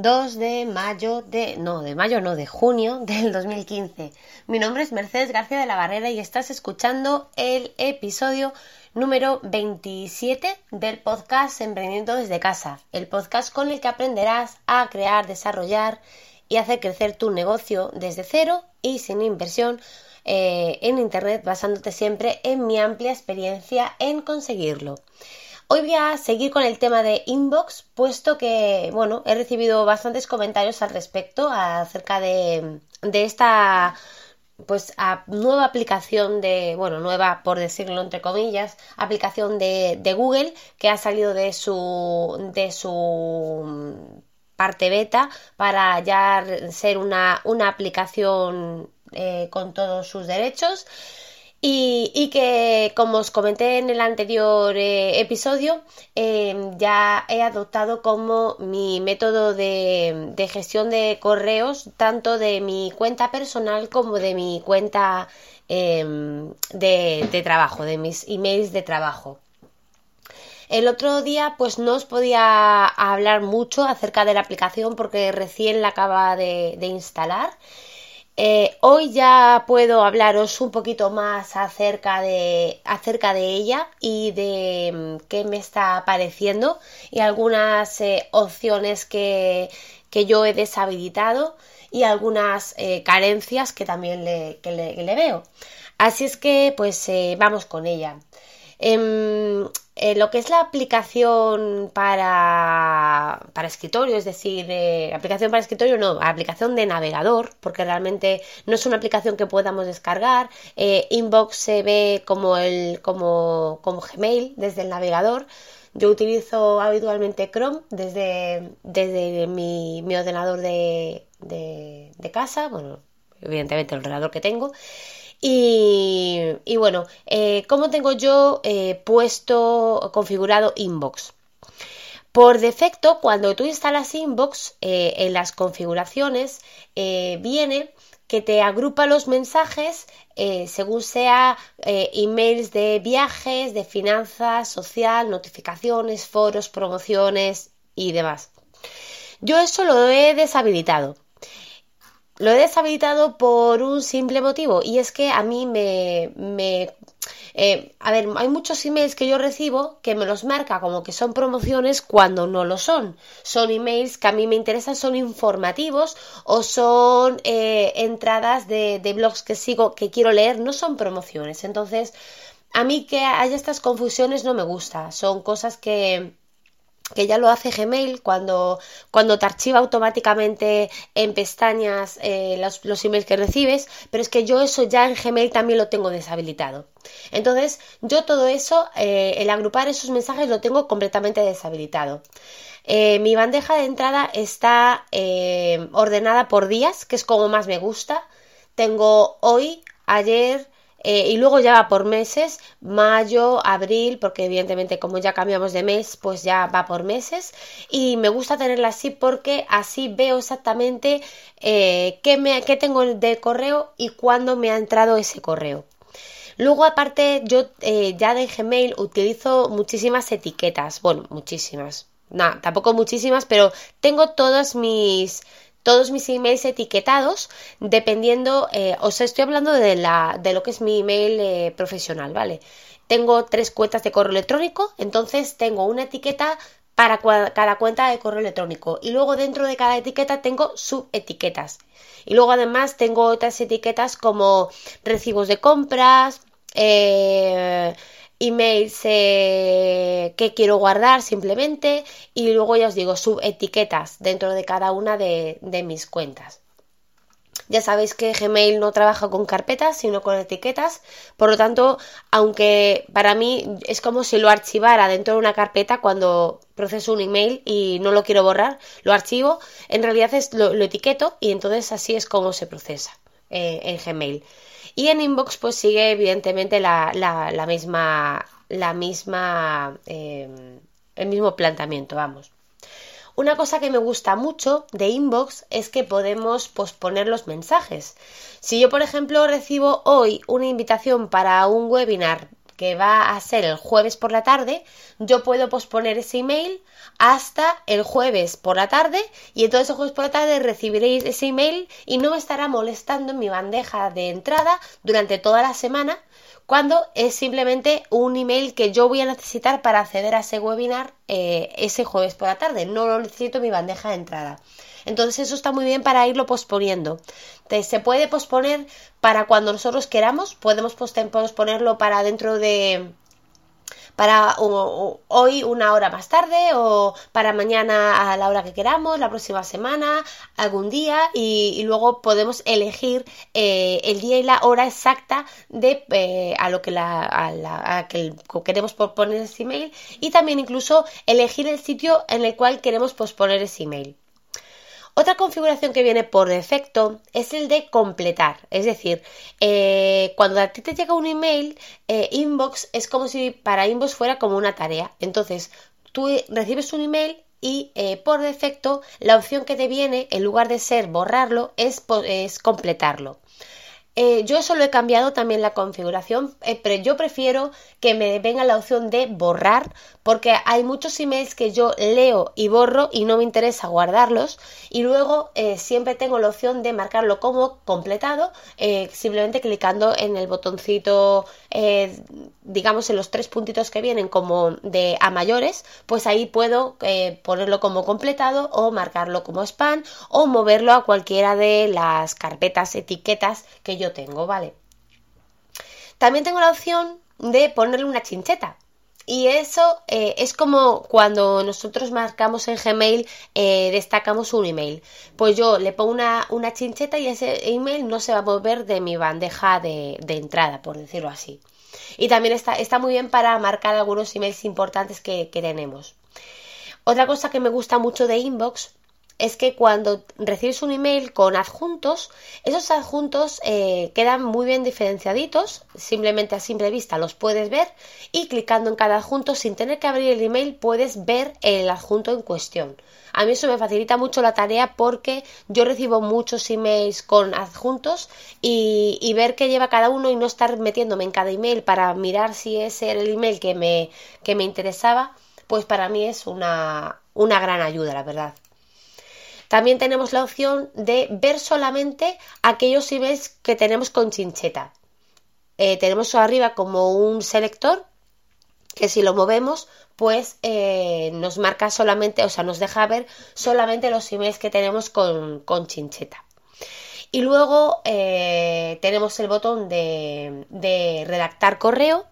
2 de mayo de... no, de mayo no, de junio del 2015. Mi nombre es Mercedes García de la Barrera y estás escuchando el episodio número 27 del podcast Emprendimiento desde casa, el podcast con el que aprenderás a crear, desarrollar y hacer crecer tu negocio desde cero y sin inversión eh, en Internet basándote siempre en mi amplia experiencia en conseguirlo. Hoy voy a seguir con el tema de inbox, puesto que, bueno, he recibido bastantes comentarios al respecto acerca de, esta pues nueva aplicación de, bueno, nueva por decirlo entre comillas, aplicación de, Google que ha salido de su, de su parte beta para ya ser una, una aplicación eh, con todos sus derechos. Y, que, como os comenté en el anterior eh, episodio, em, ya he adoptado como mi método de, gestión de correos, tanto de mi cuenta personal como de mi cuenta em, de, trabajo, de mis emails de trabajo. El otro día pues no os podía hablar mucho acerca de la aplicación porque recién la acaba de instalar eh, hoy ya puedo hablaros un poquito más acerca de, acerca de ella y de mm, qué me está pareciendo y algunas eh, opciones que, yo he deshabilitado y algunas eh, carencias que también le, le, veo. Así es que pues vamos con ella. Em, eh, lo que es la aplicación para, para escritorio, es decir, eh, aplicación para escritorio no, aplicación de navegador, porque realmente no es una aplicación que podamos descargar. Eh, Inbox se ve como, el, como, como Gmail desde el navegador. Yo utilizo habitualmente Chrome desde, desde mi, ordenador de, de casa, bueno, evidentemente el ordenador que tengo. Y, bueno, eh, ¿cómo tengo yo eh, puesto, configurado Inbox? Por defecto, cuando tú instalas Inbox eh, en las configuraciones, viene que te agrupa los mensajes según sea emails de viajes, de finanzas, social, notificaciones, foros, promociones y demás. Yo eso lo he deshabilitado. Lo he deshabilitado por un simple motivo y es que a mí me... me eh, a ver, hay muchos emails que yo recibo que me los marca como que son promociones cuando no lo son. Son emails que a mí me interesan, son informativos o son eh, entradas de, de blogs que sigo, que quiero leer, no son promociones. Entonces, a mí que haya estas confusiones no me gusta. Son cosas que que ya lo hace Gmail cuando, cuando te archiva automáticamente en pestañas eh, los, los, emails que recibes, pero es que yo eso ya en Gmail también lo tengo deshabilitado. Entonces, yo todo eso, eh, el agrupar esos mensajes lo tengo completamente deshabilitado. Eh, mi bandeja de entrada está ordenada por días, que es como más me gusta. Tengo hoy, ayer, eh, y luego ya va por meses, mayo, abril, porque evidentemente como ya cambiamos de mes, pues ya va por meses. Y me gusta tenerla así porque así veo exactamente eh, qué, me, qué tengo de correo y cuándo me ha entrado ese correo. Luego, aparte, yo eh, ya de Gmail utilizo muchísimas etiquetas. Bueno, muchísimas. Nada, tampoco muchísimas, pero tengo todas mis todos mis emails etiquetados dependiendo, eh, os estoy hablando de, la, de lo que es mi email eh, profesional, ¿vale? Tengo tres cuentas de correo electrónico, entonces tengo una etiqueta para cada cuenta de correo electrónico y luego dentro de cada etiqueta tengo subetiquetas y luego además tengo otras etiquetas como recibos de compras, eh, emails eh, que quiero guardar simplemente y luego ya os digo subetiquetas dentro de cada una de, mis cuentas. Ya sabéis que Gmail no trabaja con carpetas, sino con etiquetas. Por lo tanto, aunque para mí es como si lo archivara dentro de una carpeta cuando proceso un email y no lo quiero borrar, lo archivo, en realidad es, lo, etiqueto y entonces así es como se procesa eh, en Gmail. Y en inbox pues sigue evidentemente la, la, misma, la misma, em, el mismo planteamiento, vamos. Una cosa que me gusta mucho de inbox es que podemos posponer los mensajes. Si yo, por ejemplo, recibo hoy una invitación para un webinar que va a ser el jueves por la tarde, yo puedo posponer ese email hasta el jueves por la tarde y entonces el jueves por la tarde recibiréis ese email y no me estará molestando en mi bandeja de entrada durante toda la semana cuando es simplemente un email que yo voy a necesitar para acceder a ese webinar eh, ese jueves por la tarde. No lo necesito en mi bandeja de entrada. Entonces eso está muy bien para irlo posponiendo. Se puede posponer para cuando nosotros queramos, podemos posponerlo para dentro de para hoy una hora más tarde o para mañana a la hora que queramos, la próxima semana, algún día y, luego podemos elegir eh, el día y la hora exacta de eh, a lo que a que queremos posponer ese email y también incluso elegir el sitio en el cual queremos posponer ese email. Otra configuración que viene por defecto es el de completar, es decir, eh, cuando a ti te llega un email, eh, inbox es como si para inbox fuera como una tarea. Entonces, tú recibes un email y eh, por defecto la opción que te viene, en lugar de ser borrarlo, es, es completarlo. Eh, yo eso lo he cambiado también la configuración, eh, pero yo prefiero que me venga la opción de borrar porque hay muchos emails que yo leo y borro y no me interesa guardarlos y luego eh, siempre tengo la opción de marcarlo como completado simplemente clicando en el botoncito digamos en los tres puntitos que vienen como de a mayores pues ahí puedo ponerlo como completado o marcarlo como spam o moverlo a cualquiera de las carpetas etiquetas que yo tengo, ¿vale? También tengo la opción de ponerle una chincheta. Y eso eh, es como cuando nosotros marcamos en Gmail, eh, destacamos un email. Pues yo le pongo una, una, chincheta y ese email no se va a mover de mi bandeja de, entrada, por decirlo así. Y también está, está, muy bien para marcar algunos emails importantes que, que tenemos. Otra cosa que me gusta mucho de Inbox es que cuando recibes un email con adjuntos, esos adjuntos eh, quedan muy bien diferenciaditos, simplemente a simple vista los puedes ver y clicando en cada adjunto sin tener que abrir el email puedes ver el adjunto en cuestión. A mí eso me facilita mucho la tarea porque yo recibo muchos emails con adjuntos y, ver qué lleva cada uno y no estar metiéndome en cada email para mirar si ese era el email que me, que me interesaba, pues para mí es una, una gran ayuda, la verdad. También tenemos la opción de ver solamente aquellos emails que tenemos con chincheta. Eh, tenemos arriba como un selector que si lo movemos pues eh, nos marca solamente, o sea, nos deja ver solamente los emails que tenemos con, chincheta. Y luego eh, tenemos el botón de, de redactar correo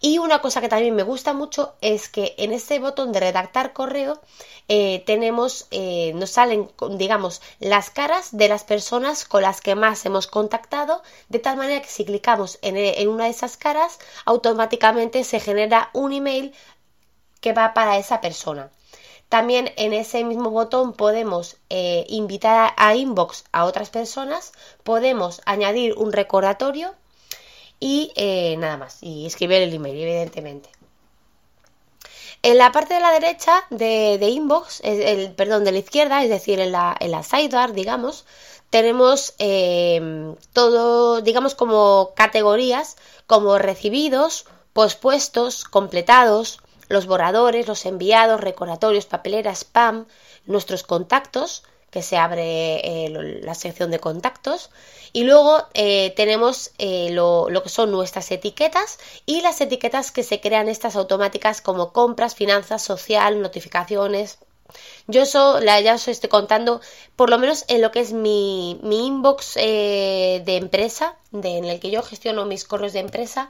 y una cosa que también me gusta mucho es que en este botón de redactar correo eh, tenemos, eh, nos salen, digamos, las caras de las personas con las que más hemos contactado, de tal manera que si clicamos en, en una de esas caras, automáticamente se genera un email que va para esa persona. También en ese mismo botón podemos eh, invitar a inbox a otras personas, podemos añadir un recordatorio y eh, nada más, y escribir el email, evidentemente. En la parte de la derecha de, inbox, el, perdón, de la izquierda, es decir, en la, en la sidebar, digamos, tenemos eh, todo, digamos, como categorías, como recibidos, pospuestos, completados, los borradores, los enviados, recordatorios, papelera, spam, nuestros contactos, que se abre eh, la sección de contactos y luego eh, tenemos eh, lo, que son nuestras etiquetas y las etiquetas que se crean estas automáticas como compras, finanzas, social, notificaciones. Yo eso ya os estoy contando, por lo menos en lo que es mi, mi inbox de empresa, de, en el que yo gestiono mis correos de empresa,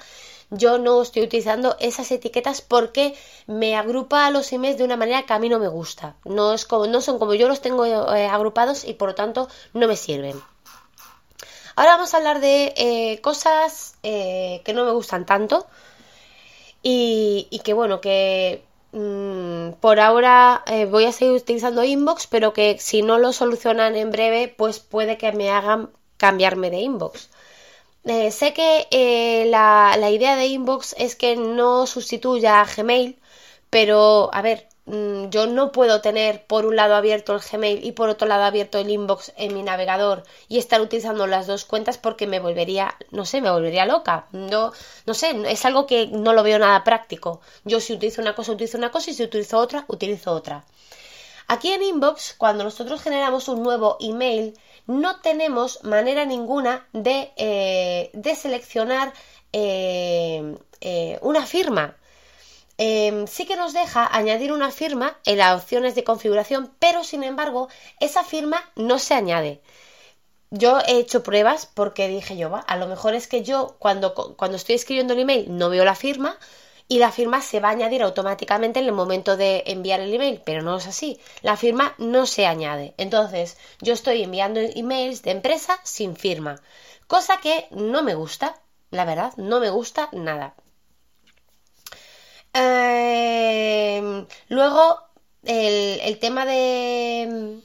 yo no estoy utilizando esas etiquetas porque me agrupa a los emails de una manera que a mí no me gusta. No, es como, no son como yo los tengo eh, agrupados y por lo tanto no me sirven. Ahora vamos a hablar de eh, cosas eh, que no me gustan tanto y, que bueno, que mm, por ahora voy a seguir utilizando inbox, pero que si no lo solucionan en breve, pues puede que me hagan cambiarme de inbox. Eh, sé que eh, la, idea de Inbox es que no sustituya a Gmail, pero a ver, mm, yo no puedo tener por un lado abierto el Gmail y por otro lado abierto el inbox en mi navegador y estar utilizando las dos cuentas porque me volvería, no sé, me volvería loca. No, no sé, es algo que no lo veo nada práctico. Yo si utilizo una cosa, utilizo una cosa y si utilizo otra, utilizo otra. Aquí en Inbox, cuando nosotros generamos un nuevo email, no tenemos manera ninguna de, eh, seleccionar eh, eh, una firma. Em, sí que nos deja añadir una firma en las opciones de configuración, pero sin embargo, esa firma no se añade. Yo he hecho pruebas porque dije yo, a lo mejor es que yo cuando, cuando estoy escribiendo el email no veo la firma, y la firma se va a añadir automáticamente en el momento de enviar el email, pero no es así. La firma no se añade. Entonces, yo estoy enviando emails de empresa sin firma, cosa que no me gusta, la verdad, no me gusta nada. Em, luego, el, tema de,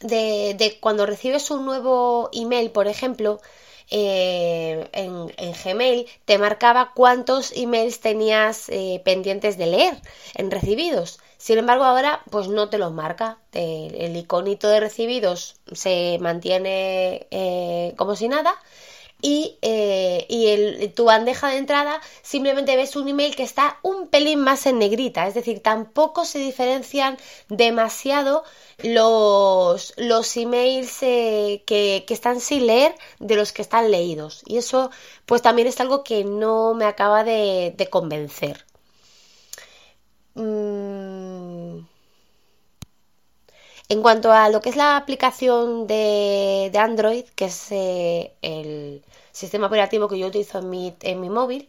de, de cuando recibes un nuevo email, por ejemplo, eh, en, Gmail te marcaba cuántos emails tenías eh, pendientes de leer en recibidos. Sin embargo, ahora pues no te los marca. el iconito de recibidos se mantiene eh, como si nada y, eh, y tu bandeja de entrada simplemente ves un email que está un pelín más en negrita, es decir, tampoco se diferencian demasiado los, los emails eh, que, que, están sin leer de los que están leídos. Y eso pues también es algo que no me acaba de, de convencer. Mm. En cuanto a lo que es la aplicación de, Android, que es eh, el sistema operativo que yo utilizo en mi, móvil,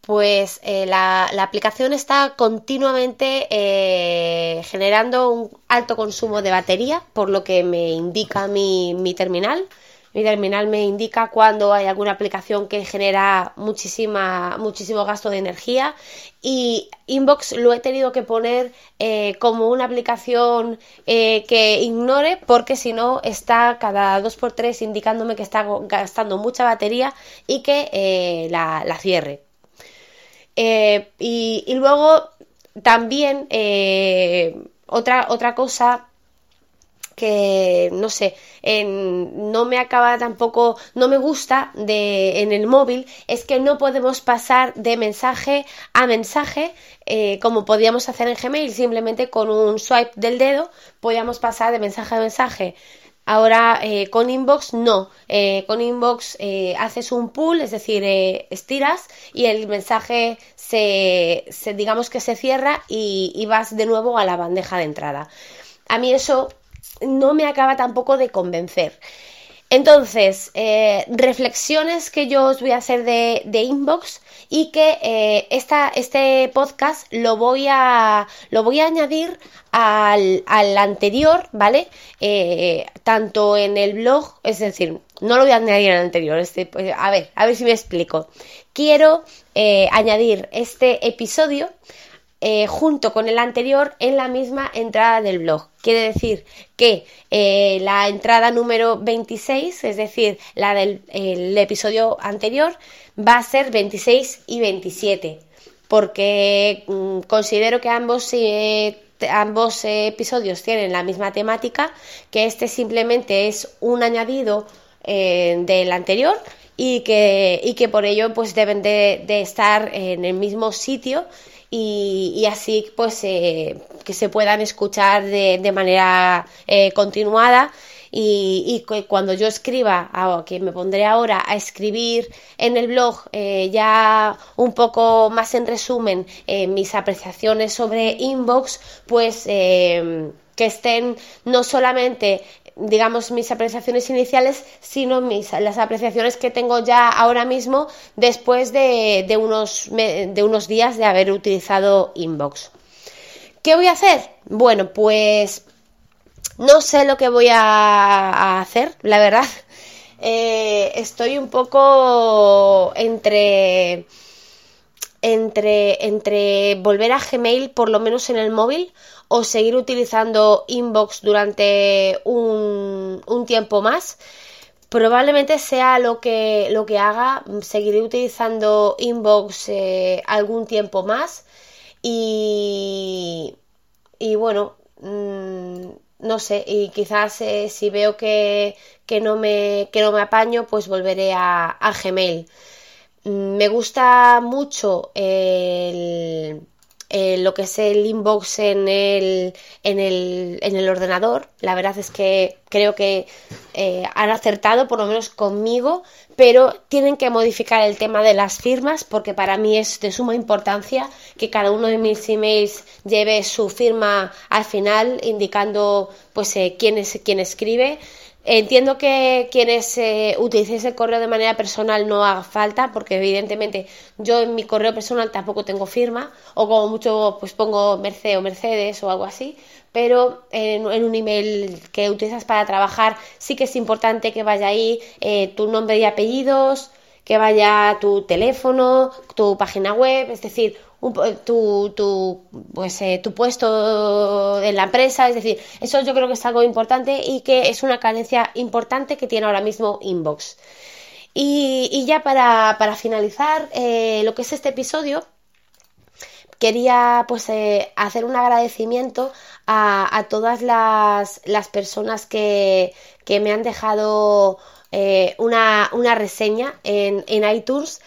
pues eh, la, aplicación está continuamente eh, generando un alto consumo de batería, por lo que me indica mi terminal. Mi terminal me indica cuando hay alguna aplicación que genera muchísima, muchísimo gasto de energía y Inbox lo he tenido que poner eh, como una aplicación eh, que ignore porque si no está cada 2x3 indicándome que está gastando mucha batería y que eh, la, cierre. Y, y, luego también otra, otra cosa que no sé, no me acaba tampoco, no me gusta de, en el móvil es que no podemos pasar de mensaje a mensaje eh, como podíamos hacer en Gmail, simplemente con un swipe del dedo podíamos pasar de mensaje a mensaje. Ahora eh, con Inbox no, eh, con Inbox haces un pull, es decir, estiras y el mensaje se, digamos que se cierra y, y vas de nuevo a la bandeja de entrada. A mí eso no me acaba tampoco de convencer. Entonces, eh, reflexiones que yo os voy a hacer de, inbox y que eh, este podcast lo voy a, lo voy a añadir al, anterior, ¿vale? Eh, tanto en el blog, es decir, no lo voy a añadir al anterior, este, a ver, a ver si me explico. Quiero añadir este episodio eh, junto con el anterior en la misma entrada del blog. Quiere decir que eh, la entrada número 26, es decir, la del episodio anterior, va a ser 26 y 27, porque mm, considero que ambos, eh, ambos episodios tienen la misma temática, que este simplemente es un añadido del anterior y que, y que por ello pues deben de, de estar en el mismo sitio y, así pues eh, que se puedan escuchar de, manera eh, continuada. Y, cuando yo escriba, que me pondré ahora a escribir en el blog eh, ya un poco más en resumen mis apreciaciones sobre inbox, pues que estén no solamente digamos, mis apreciaciones iniciales, sino mis, las apreciaciones que tengo ya ahora mismo después de, de, unos, de unos días de haber utilizado Inbox. ¿Qué voy a hacer? Bueno, pues no sé lo que voy a, hacer, la verdad. Eh, estoy un poco entre entre, entre volver a Gmail, por lo menos en el móvil, o seguir utilizando Inbox durante un, tiempo más. Probablemente sea lo que, lo que haga, seguiré utilizando Inbox eh, algún tiempo más y, y bueno, mm, no sé, y quizás eh, si veo que, que, no me, que no me apaño, pues volveré a, a Gmail. Mm, me gusta mucho el, eh, lo que es el inbox en el, en el, en el ordenador. La verdad es que creo que eh, han acertado, por lo menos conmigo, pero tienen que modificar el tema de las firmas porque para mí es de suma importancia que cada uno de mis emails lleve su firma al final indicando pues eh, quién es quién escribe Entiendo que quienes eh, utilicéis el correo de manera personal no haga falta, porque evidentemente yo en mi correo personal tampoco tengo firma, o como mucho pues pongo Mercedes o Mercedes o algo así, pero en, un email que utilizas para trabajar sí que es importante que vaya ahí eh, tu nombre y apellidos, que vaya tu teléfono, tu página web, es decir, tu, tu, pues, eh, tu puesto en la empresa, es decir, eso yo creo que es algo importante y que es una carencia importante que tiene ahora mismo Inbox. Y, ya para, finalizar eh, lo que es este episodio, quería pues eh, hacer un agradecimiento a, todas las, personas que, me han dejado una, una, reseña en, en iTunes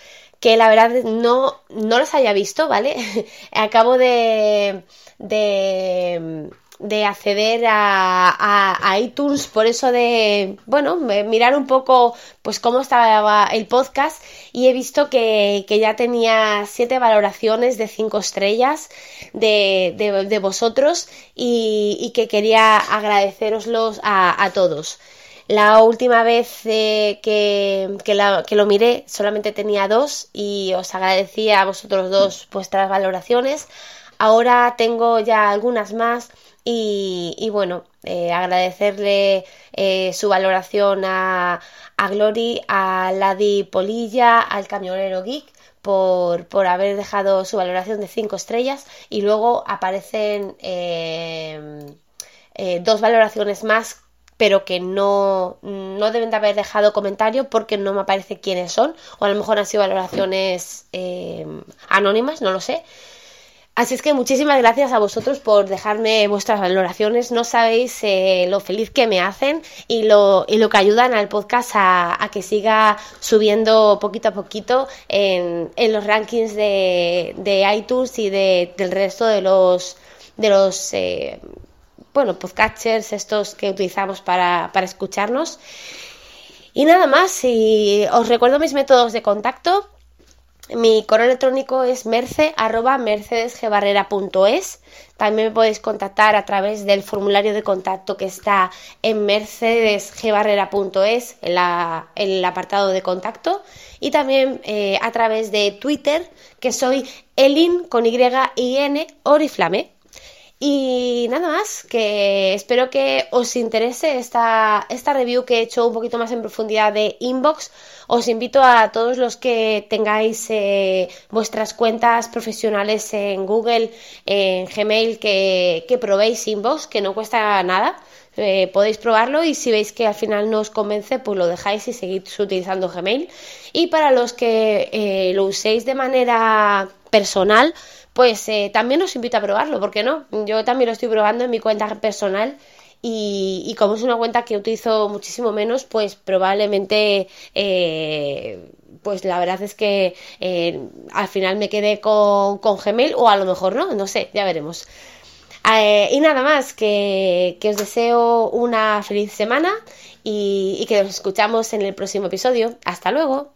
que la verdad no, no los haya visto, ¿vale? Acabo de, de, de acceder a, a, iTunes por eso de, bueno, mirar un poco pues cómo estaba el podcast y he visto que, que ya tenía siete valoraciones de cinco estrellas de, de, vosotros y, que quería agradeceroslos a todos. La última vez eh, que, que, lo miré solamente tenía dos y os agradecía a vosotros dos vuestras valoraciones. Ahora tengo ya algunas más y, bueno, eh, agradecerle eh, su valoración a, a Glory, a Ladi Polilla, al camionero Geek. Por, por, haber dejado su valoración de 5 estrellas y luego aparecen dos valoraciones más pero que no, no deben de haber dejado comentario porque no me aparece quiénes son, o a lo mejor han sido valoraciones eh, anónimas, no lo sé. Así es que muchísimas gracias a vosotros por dejarme vuestras valoraciones. No sabéis eh, lo feliz que me hacen y lo, y lo que ayudan al podcast a, que siga subiendo poquito a poquito en, en los rankings de, de iTunes y de, del resto de los, de los eh, bueno, podcatchers estos que utilizamos para, escucharnos. Y nada más, y os recuerdo mis métodos de contacto. Mi correo electrónico es merce También me podéis contactar a través del formulario de contacto que está en mercedesgbarrera.es, en, en el apartado de contacto. Y también eh, a través de Twitter, que soy elin con Y y N Oriflame. Y nada más, que espero que os interese esta, esta review que he hecho un poquito más en profundidad de Inbox. Os invito a todos los que tengáis eh, vuestras cuentas profesionales en Google, en Gmail, que, probéis Inbox, que no cuesta nada. Eh, podéis probarlo y si veis que al final no os convence, pues lo dejáis y seguís utilizando Gmail. Y para los que eh, lo uséis de manera personal, pues eh, también os invito a probarlo, ¿por qué no? Yo también lo estoy probando en mi cuenta personal y, como es una cuenta que utilizo muchísimo menos, pues probablemente, eh, pues la verdad es que eh, al final me quedé con, con, Gmail o a lo mejor no, no sé, ya veremos. y nada más, que, os deseo una feliz semana y, y que nos escuchamos en el próximo episodio. Hasta luego.